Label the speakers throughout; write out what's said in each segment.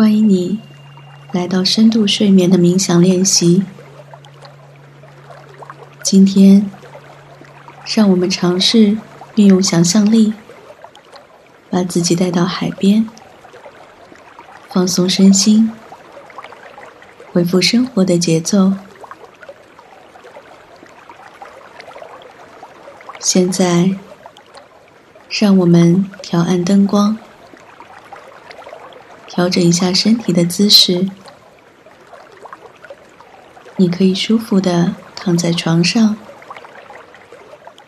Speaker 1: 欢迎你来到深度睡眠的冥想练习。今天，让我们尝试运用想象力，把自己带到海边，放松身心，恢复生活的节奏。现在，让我们调暗灯光。调整一下身体的姿势，你可以舒服的躺在床上，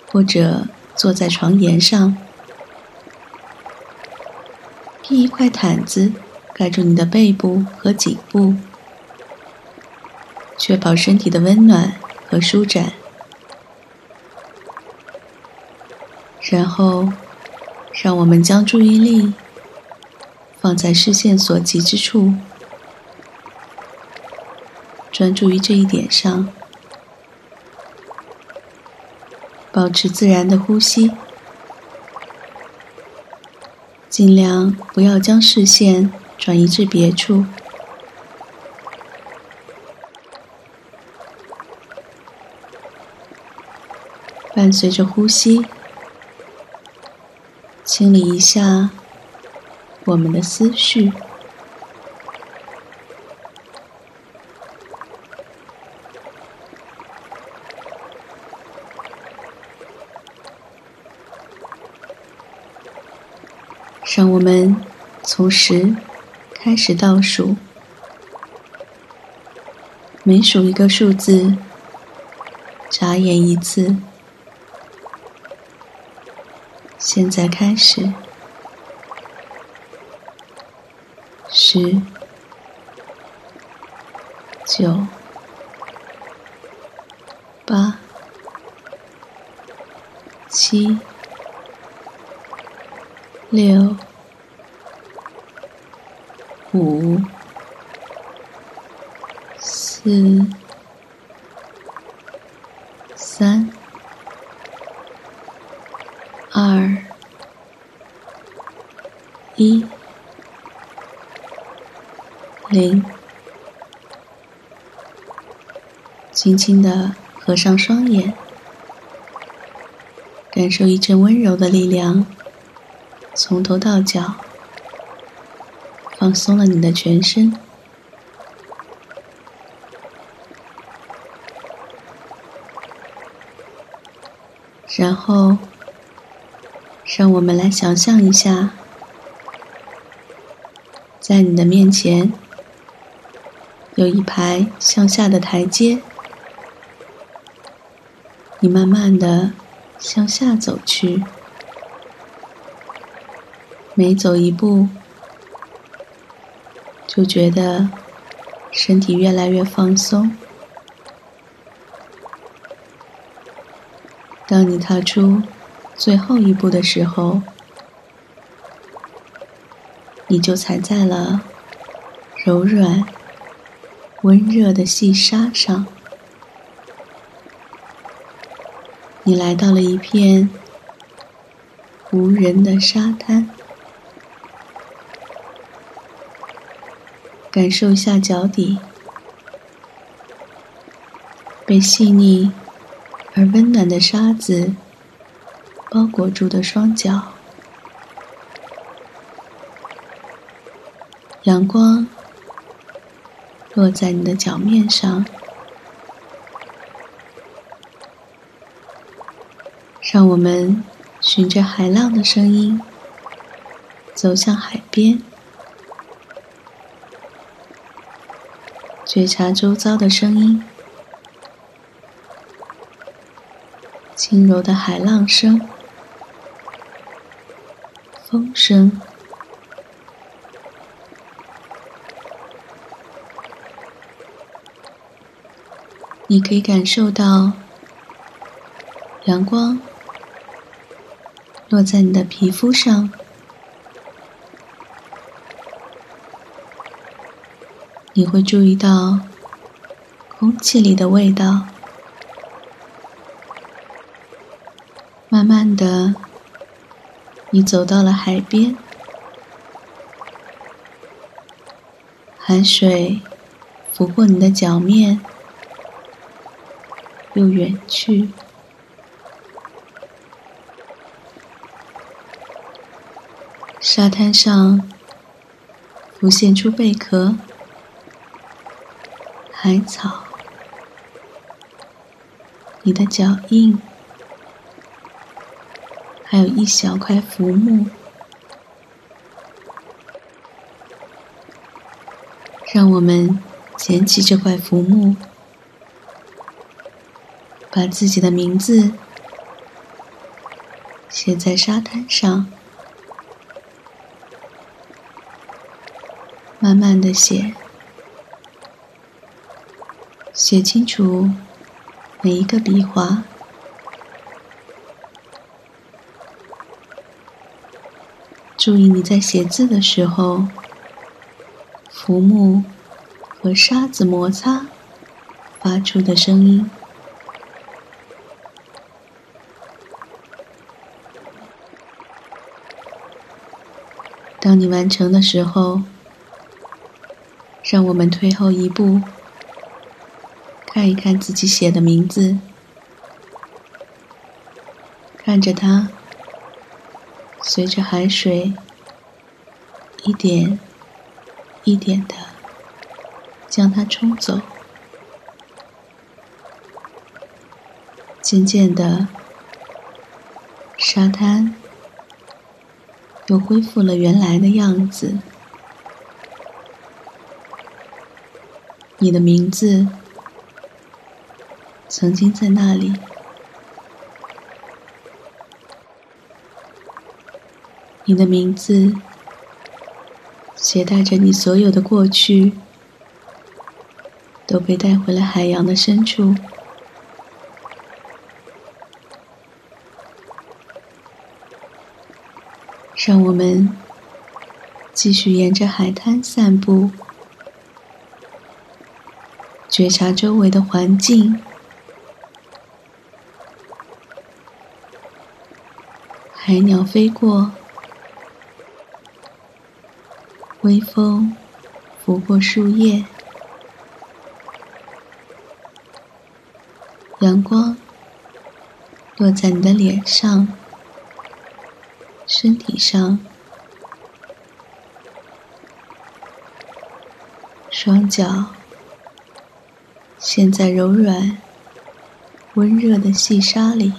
Speaker 1: 或者坐在床沿上，披一块毯子盖住你的背部和颈部，确保身体的温暖和舒展。然后，让我们将注意力。放在视线所及之处，专注于这一点上，保持自然的呼吸，尽量不要将视线转移至别处。伴随着呼吸，清理一下。我们的思绪，让我们从十开始倒数，每数一个数字，眨眼一次。现在开始。十、九、八、七、六、五、四、三、二、一。零，轻轻的合上双眼，感受一阵温柔的力量，从头到脚放松了你的全身。然后，让我们来想象一下，在你的面前。有一排向下的台阶，你慢慢的向下走去，每走一步，就觉得身体越来越放松。当你踏出最后一步的时候，你就踩在了柔软。温热的细沙上，你来到了一片无人的沙滩，感受一下脚底。被细腻而温暖的沙子包裹住的双脚，阳光。落在你的脚面上，让我们循着海浪的声音走向海边，觉察周遭的声音，轻柔的海浪声，风声。你可以感受到阳光落在你的皮肤上，你会注意到空气里的味道。慢慢的，你走到了海边，海水拂过你的脚面，又远去。沙滩上浮现出贝壳、海草、你的脚印，还有一小块浮木。让我们捡起这块浮木，把自己的名字写在沙滩上，慢慢的写，写清楚每一个笔画。注意你在写字的时候。浮木和沙子摩擦发出的声音。当你完成的时候，让我们退后一步，看一看自己写的名字，看着它随着海水一点。一点的将它冲走，渐渐的，沙滩又恢复了原来的样子。你的名字曾经在那里，你的名字。携带着你所有的过去，都被带回了海洋的深处。让我们继续沿着海滩散步，觉察周围的环境，海鸟飞过。微风拂过树叶，阳光落在你的脸上、身体上，双脚陷在柔软、温热的细沙里。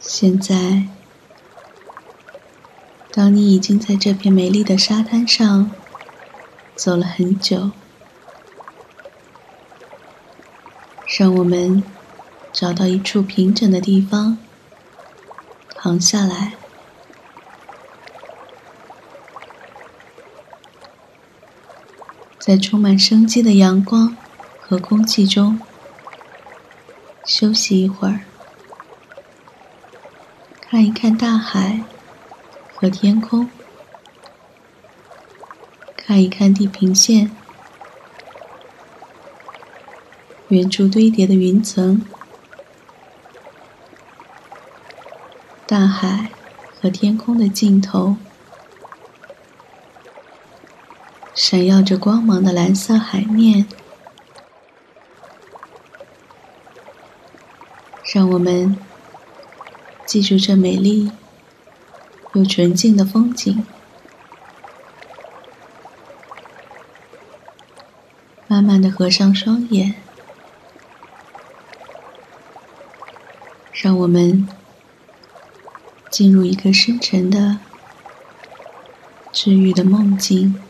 Speaker 1: 现在，当你已经在这片美丽的沙滩上走了很久，让我们找到一处平整的地方躺下来，在充满生机的阳光和空气中休息一会儿。看一看大海和天空，看一看地平线，远处堆叠的云层，大海和天空的尽头，闪耀着光芒的蓝色海面，让我们。记住这美丽有纯净的风景，慢慢的合上双眼，让我们进入一个深沉的、治愈的梦境。